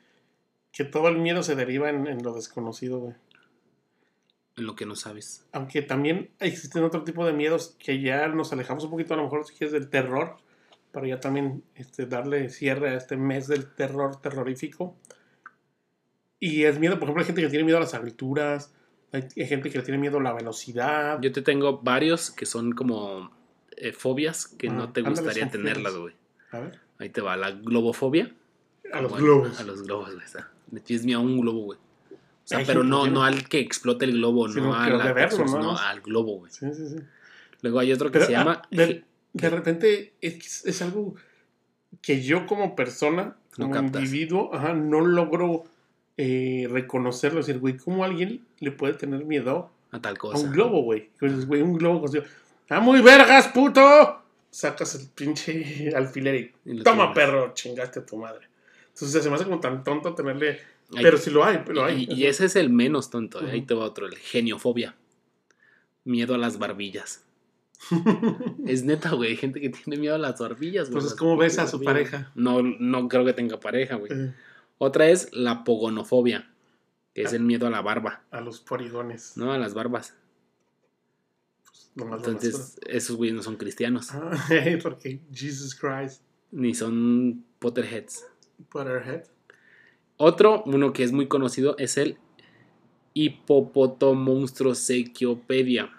que todo el miedo se deriva en, en lo desconocido, güey. En lo que no sabes. Aunque también existen otro tipo de miedos que ya nos alejamos un poquito, a lo mejor si quieres, del terror, para ya también este, darle cierre a este mes del terror terrorífico. Y es miedo, por ejemplo, hay gente que tiene miedo a las alturas, hay, gente que le tiene miedo a la velocidad. Yo te tengo varios que son como eh, fobias que Ah, no te gustaría tenerlas, güey. A ver. Ahí te va la globofobia. A los globos. A los globos, güey. Le tienes miedo a un globo, güey. O sea, pero no, no al que explote el globo, no a persona, ¿no? al globo, güey. Sí, sí, sí. Luego hay otro que Pero se ah, llama de, de repente es, es algo que yo como persona, No como captas. individuo, ajá, no logro eh, reconocerlo. Es decir, güey, ¿cómo alguien le puede tener miedo a tal a cosa. un globo, güey? Dices, Güey, un globo con ¡Ah, muy vergas, puto! Sacas el pinche alfiler Y y toma, perro, chingaste a tu madre. Entonces se me hace como tan tonto tenerle... Pero sí lo hay, pero hay. y, y ese es el menos tonto. eh. Ahí te va otro, el geniofobia. Miedo a las barbillas. Es neta, güey. Hay gente que tiene miedo a las barbillas, güey. Entonces, las ¿cómo ves a su pareja? No, no creo que tenga pareja, güey. Eh, Otra es la pogonofobia, que es el miedo a la barba, A los poligones. ¿no? A las barbas. La Entonces, esos güeyes no son cristianos. Ah, porque Jesus Christ. ni son Potterheads. Butterhead. Otro, uno que es muy conocido, es el hipopotomonstruosequiopedia,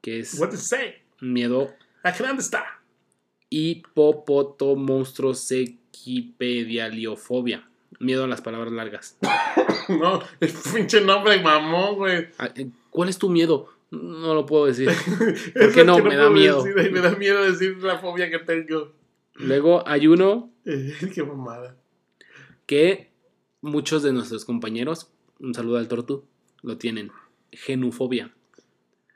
que es What say? miedo I can understand. hipopotomonstruosecipedialiofobia. Miedo a las palabras largas. No, el pinche nombre mamón, güey. Ah, eh, ¿Cuál es tu miedo? No lo puedo decir. Qué lo no? que Me da miedo. decir, me da miedo decir la fobia que tengo. Luego hay uno qué mamada. que muchos de nuestros compañeros, un saludo al Tortu, lo tienen. Genufobia.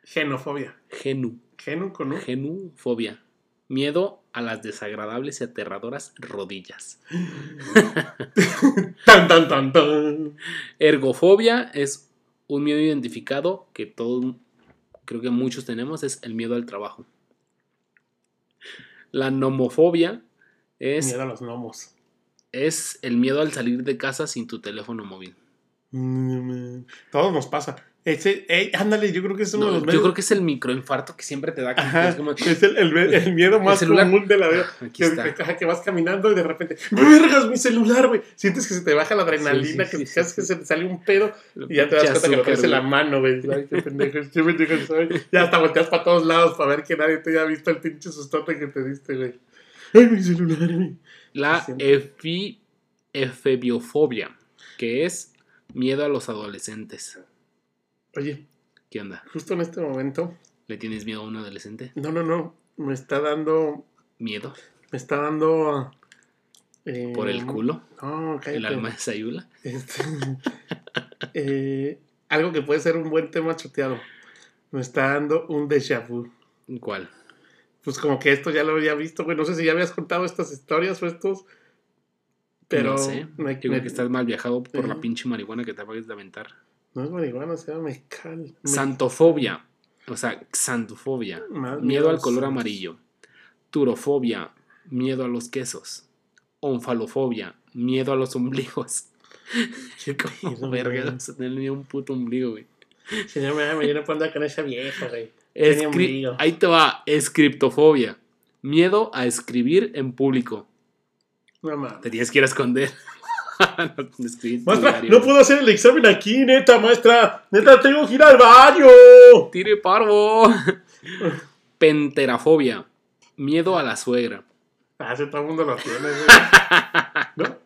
Genofobia. Genu. Genu con un. Genufobia. Miedo a las desagradables y aterradoras rodillas. Tan, tan, tan, tan. Ergofobia es un miedo identificado que todos, creo que muchos tenemos, es el miedo al trabajo. La nomofobia es, Miedo a los gnomos. es el miedo al salir de casa sin tu teléfono móvil. Mm, Todo nos pasa. Ese, ey, ándale, yo creo que es uno No, de los yo medios- creo que es el microinfarto que siempre te da. que Ajá, es como- es el, el- el miedo más celular. común de la vida. Aquí Que, está. que- que vas caminando y de repente, ¡vergas, mi celular, güey! Sientes que se te baja la adrenalina, Sí, sí, que, sí, que se te sale un pedo y ya te das cuenta que en la mano, güey. Ay, qué pendejo, qué pendejo soy. Ya hasta volteas para todos lados para ver que nadie te haya visto el pinche sustote que te diste, güey. ¡Ay, mi celular, güey! La efi, efebiofobia, que es miedo a los adolescentes. Oye, ¿Qué onda? justo en este momento, ¿Le tienes miedo a un adolescente? no, no, no, me está dando, ¿Miedo? me está dando... eh, ¿Por el culo? No, cállate. ¿El alma de Sayula? Este, eh, algo que puede ser un buen tema choteado. Me está dando un déjà vu. ¿Cuál? Pues como que esto ya lo había visto, güey. No sé si ya habías contado estas historias o estos. Pero no sé. me- Yo creo me- que estás mal viajado por la pinche marihuana que te acabas de aventar. No es marihuana, se llama mezcal. Me- Santofobia. O sea, xantofobia. Miedo al color amarillo. Turofobia. Miedo a los quesos. Onfalofobia. Miedo a los ombligos. Como verga, güey. vas a tener un puto ombligo, güey. Señor, me lleno andar con esa vieja, güey. Escri-. Ahí te va. Escriptofobia. Miedo a escribir en público. No mames. Te tienes que ir a esconder. no, Maestra, diario, no puedo hacer el examen aquí, neta, maestra. Neta, tengo que ir al baño. Tire parvo. Penterafobia. Miedo a la suegra. Ah, todo el mundo lo tiene, güey. ¿No?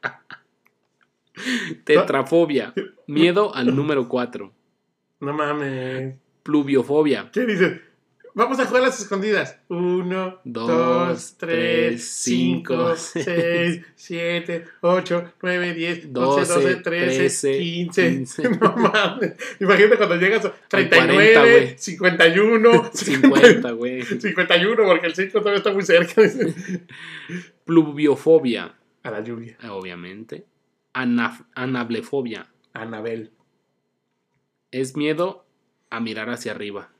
Tetrafobia. Miedo al número 4. No mames. Pluviofobia. ¿Qué dices? Vamos a jugar a las escondidas. Uno, Dos, dos, tres, cinco, seis, siete, ocho, nueve, diez, Doce, doce, trece, quince. No mames. Imagínate cuando llegas a 39, 40, güey. 51, 50, güey. 51, porque el 5 todavía está muy cerca. Pluviofobia. A la lluvia. Obviamente. Anaf- anablefobia. Anabel. Es miedo a mirar hacia arriba.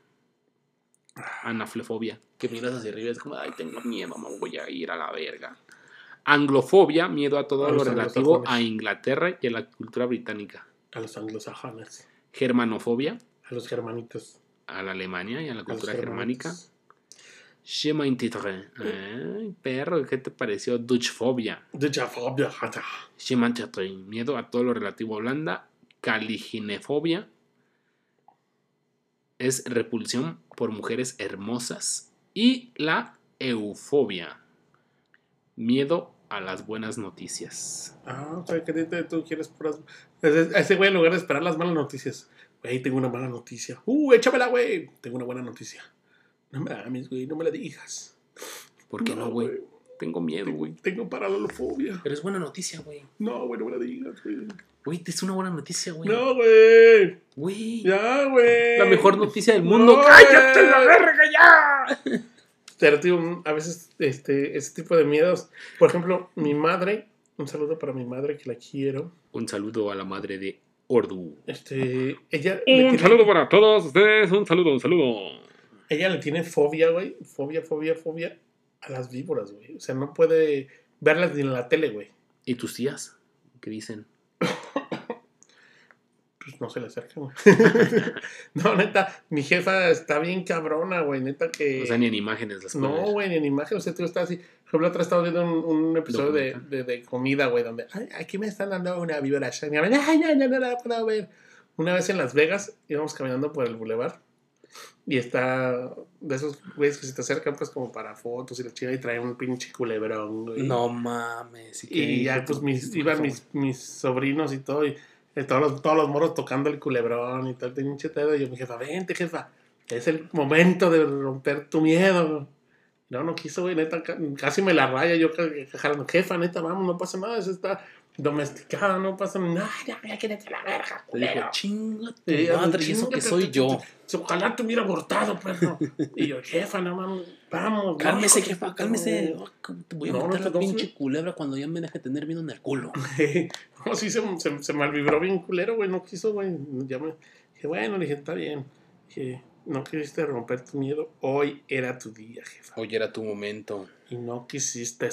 Anaflefobia. Que miras hacia arriba es como, ay, tengo miedo, me voy a ir a la verga. Anglofobia, miedo a todo A lo relativo a. Inglaterra y a la cultura británica. A los anglosajones. Germanofobia, A los germanitos. a la Alemania y a la A cultura germánica. Schemeintitre. Ay, perro, ¿qué te pareció? Dutchfobia. De Jafobia. Schemeintitre, miedo a todo lo relativo a Holanda. Caliginefobia es repulsión por mujeres hermosas. Y la eufobia, miedo a las buenas noticias. Ah, o sea, que tú quieres puras. Ese, güey, en lugar de esperar las malas noticias, güey, tengo una mala noticia. Uh, échamela, güey. Tengo una buena noticia. No me mames, güey, no me la digas. ¿Por qué no, güey? Tengo miedo, güey. Tengo paralelofobia. Pero es buena noticia, güey. No, güey, no me la digas, güey. Güey, es una buena noticia, güey. No, güey. Güey. Ya, güey. La mejor noticia del mundo. No, ¡Cállate güey. la verga ya! Pero, tío, a veces este, ese tipo de miedos. Por ejemplo, mi madre, un saludo para mi madre que la quiero. Un saludo a la madre de Ordu. Este, ella. Un tiene- saludo para todos ustedes. Un saludo, un saludo. Ella le tiene fobia, güey. Fobia, fobia, fobia a las víboras, güey. O sea, no puede verlas ni en la tele, güey. ¿Y tus tías? ¿Qué dicen? Pues no se le acercan, güey. no, neta, mi jefa está bien cabrona, güey. Neta que. O sea, ni en imágenes las No, güey, ni en imagen. O sea, tú estás así. Por ejemplo, otra estaba viendo un, un episodio de, de, de comida, güey, donde. Ay, aquí me están dando una vibración. Y a ver, ay, no, no, no la puedo ver. Una vez en Las Vegas íbamos caminando por el bulevar. Y está de esos güeyes que se te acercan, pues, como para fotos y la chica y trae un pinche culebrón, güey. No mames. ¿y Y ya, pues, mis, iban mis, mis sobrinos y todo, y eh, todos los, todos los moros tocando el culebrón y el pinche pedo. Y yo, mi jefa, vente, jefa, es el momento de romper tu miedo. No, no quiso, güey, neta, ca- casi me la raya. Yo, jefa, neta, vamos, no pasa nada, eso está domesticado, no pasa nada. Ya, ya, quédate a la verga, Te dijo, culero. chinga tu Sí, madre, y eso que soy yo. Ojalá te hubiera abortado, perro. Y yo, jefa, no mames, vamos. Cálmese, jefa, cálmese. Oh, Te voy a No, no meter te la pinche culebra cuando ya me deje tener miedo en el culo. no, sí, se, se, se malvibró bien culero, güey. No quiso, güey. Ya me dije, bueno, le dije, está bien. Dije, no quisiste romper tu miedo. Hoy era tu día, jefa. Hoy era tu momento. Y no quisiste.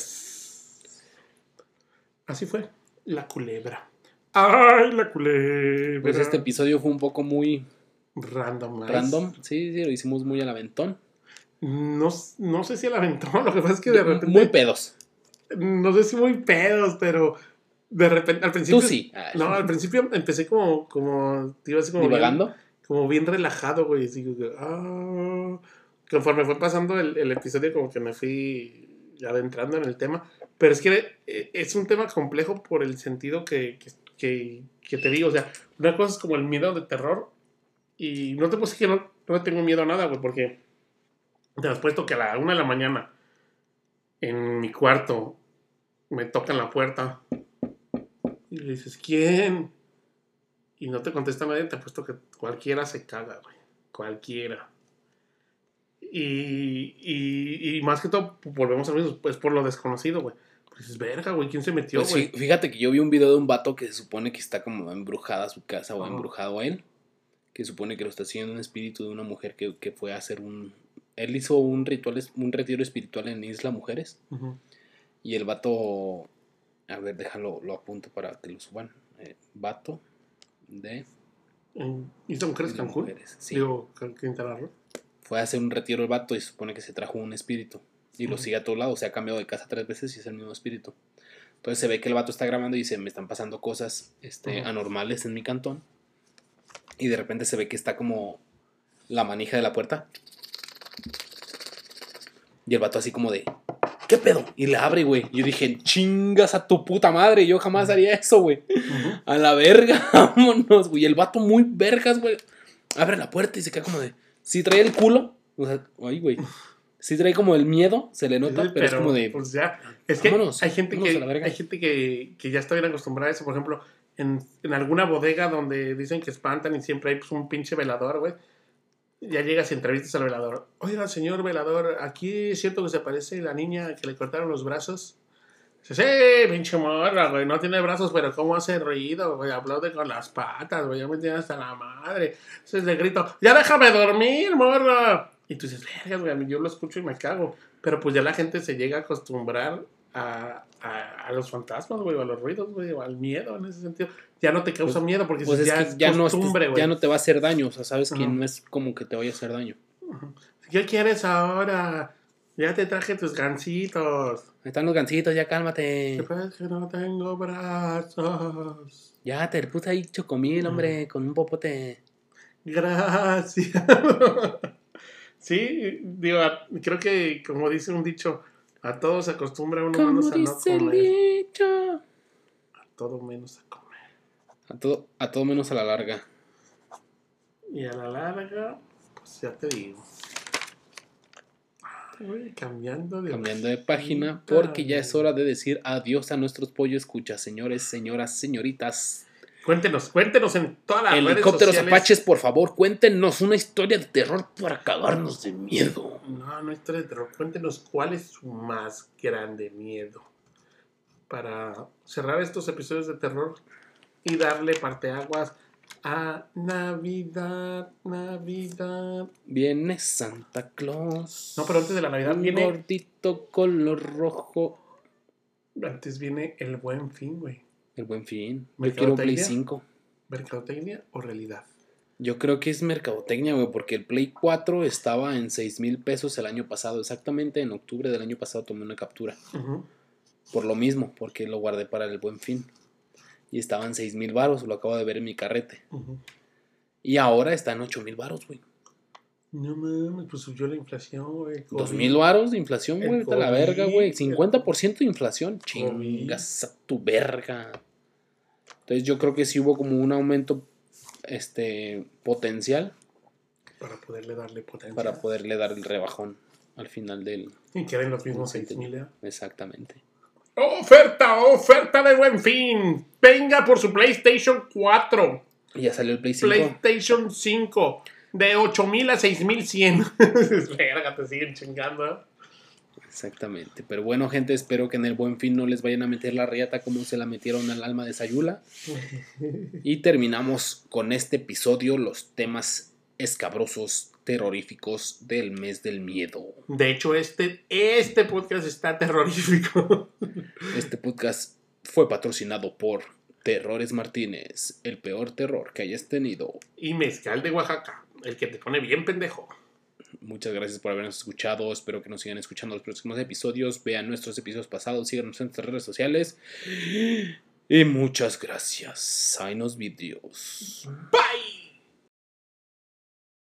Así fue. La culebra. ¡Ay, la culebra! Pues este episodio fue un poco muy Random. random. Sí, sí, lo hicimos muy al aventón. No, no sé si el aventón. Lo que pasa es que de repente. Muy pedos. no sé si muy pedos, pero. De repente, al principio. Tú sí. Ay, No, al principio empecé como. como te iba a decir como. bien- Divagando. como bien relajado, güey. Así que, ah. Conforme fue pasando el, el episodio, como que me fui adentrando en el tema. Pero es que eh, es un tema complejo por el sentido que, que, te digo. O sea, una cosa es como el miedo de terror. Y no te puedo decir que no, no tengo miedo a nada, güey, porque te has puesto que a la una de la mañana en mi cuarto me tocan la puerta y le dices, ¿quién? Y no te contesta nadie, te apuesto que cualquiera se caga, güey. Cualquiera. Y, y, y más que todo, volvemos a lo mismo, pues por lo desconocido, güey. Pues dices, verga, güey, ¿quién se metió, Pues güey? fí- fíjate que yo vi un video de un vato que se supone que está como embrujada su casa o embrujado a él. Que supone que lo está haciendo un espíritu de una mujer que, que fue a hacer un. Él hizo un ritual, es- un retiro espiritual en Isla Mujeres. Y el vato. A ver, déjalo, lo apunto para que lo suban. Eh, vato de Isla Mujeres Isla Cancún. Mujeres. Sí. Digo, Quintana Roo. Fue a hacer un retiro el vato y supone que se trajo un espíritu. Y lo sigue a todos lados. Se ha cambiado de casa tres veces y es el mismo espíritu. Entonces se ve que el vato está grabando y dice, me están pasando cosas este, anormales en mi cantón. Y de repente se ve que está como la manija de la puerta. Y el vato así como de, ¿qué pedo? Y le abre, güey. Y yo dije, chingas a tu puta madre. Yo jamás haría eso, güey. A la verga, vámonos, güey. El vato muy vergas, güey. Abre la puerta y se queda como de. Si trae el culo. O sea, ay, güey. Si trae como el miedo, se le nota, Sí, pero, es como de. Pues ya. Es que vámonos, hay gente, que, hay gente que, que ya está bien acostumbrada a eso. Por ejemplo, en, en alguna bodega donde dicen que espantan y siempre hay pues, un pinche velador, güey. Ya llegas y entrevistas al velador. Oiga, señor velador, aquí es cierto que se parece la niña que le cortaron los brazos. Dice, sí, pinche morra, güey, no tiene brazos, pero cómo hace ruido, güey, aplaude con las patas, güey, ya me tiene hasta la madre. Entonces le grito, ya déjame dormir, morra. Y tú dices, verga, güey, yo lo escucho y me cago. Pero pues ya la gente se llega a acostumbrar a, a, a los fantasmas, güey, o a los ruidos, güey, o al miedo en ese sentido. Ya no te causa Pues- miedo porque Pues ya es es que ya no, costumbre, güey. ya no te va a hacer daño. O sea, sabes que Ajá. no es como que te vaya a hacer daño. ¿Qué quieres ahora? Ya te traje tus gancitos. Están los gancitos, ya ¿Qué cálmate. pasa? Es que no tengo brazos. Ya te puse ahí chocomil, hombre, con un popote. Gracias. sí, digo, creo que como dice un dicho, a todos se acostumbra uno Como menos a no dice el dicho. A todo menos a comer. A todo, a todo menos a la larga. Y a la larga, pues ya te digo. Cambiando de Cambiando de página, porque ya es hora de decir adiós a nuestros pollo escuchas, señores, señoras, señoritas. Cuéntenos, cuéntenos en todas las redes Helicópteros sociales. apaches, por favor, cuéntenos una historia de terror para cagarnos de miedo. No, no historia de terror. Cuéntenos cuál es su más grande miedo. Para cerrar estos episodios de terror y darle parteaguas a Navidad, Navidad. Viene Santa Claus. No, pero antes de la Navidad un viene. gordito color rojo. Antes viene el buen fin, güey. El buen fin. Yo quiero Play ¿Mercadotecnia? 5. ¿Mercadotecnia o realidad? Yo creo que es mercadotecnia, güey, porque el Play 4 estaba en 6 mil pesos el año pasado. Exactamente en octubre del año pasado tomé una captura. Por lo mismo, porque lo guardé para el buen fin. Y estaba en 6 mil baros, lo acabo de ver en mi carrete. Y ahora está en 8 mil baros, güey. No mames, pues subió la inflación, güey. 2 COVID. mil baros de inflación, güey. Vete a la verga, güey. el- 50% de inflación. Chingas a tu verga. Entonces yo creo que sí hubo como un aumento este potencial Para poderle darle potencia. para poderle dar el rebajón al final del... Y queden los mismos Sí, 6 mil. ¿eh? Exactamente. Oferta, oferta de buen fin. Venga por su PlayStation 4. Y ya salió el Play 5. PlayStation 5. De 8000 a 6100. Verga, te siguen chingando. ¿eh? Exactamente. Pero bueno, gente, espero que en el buen fin no les vayan a meter la riata como se la metieron al alma de Sayula. Y terminamos con este episodio los temas escabrosos, terroríficos del mes del miedo. De hecho, este, este podcast está terrorífico. Este podcast fue patrocinado por Terrores Martínez, el peor terror que hayas tenido. Y mezcal de Oaxaca. El que te pone bien pendejo. Muchas gracias por habernos escuchado. Espero que nos sigan escuchando los próximos episodios. Vean nuestros episodios pasados. Síganos en nuestras redes sociales. Y muchas gracias. Hay unos videos. Bye.